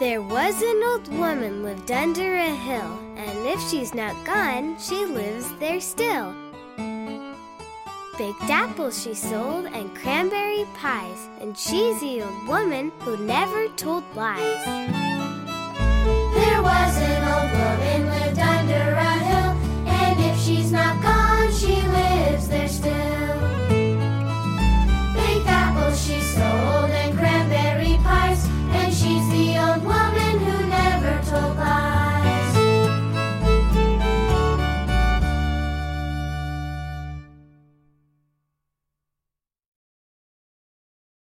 There was an old woman lived under a hill, and if she's not gone, she lives there still. Baked apples she sold and cranberry pies, and she's the old woman who never told lies.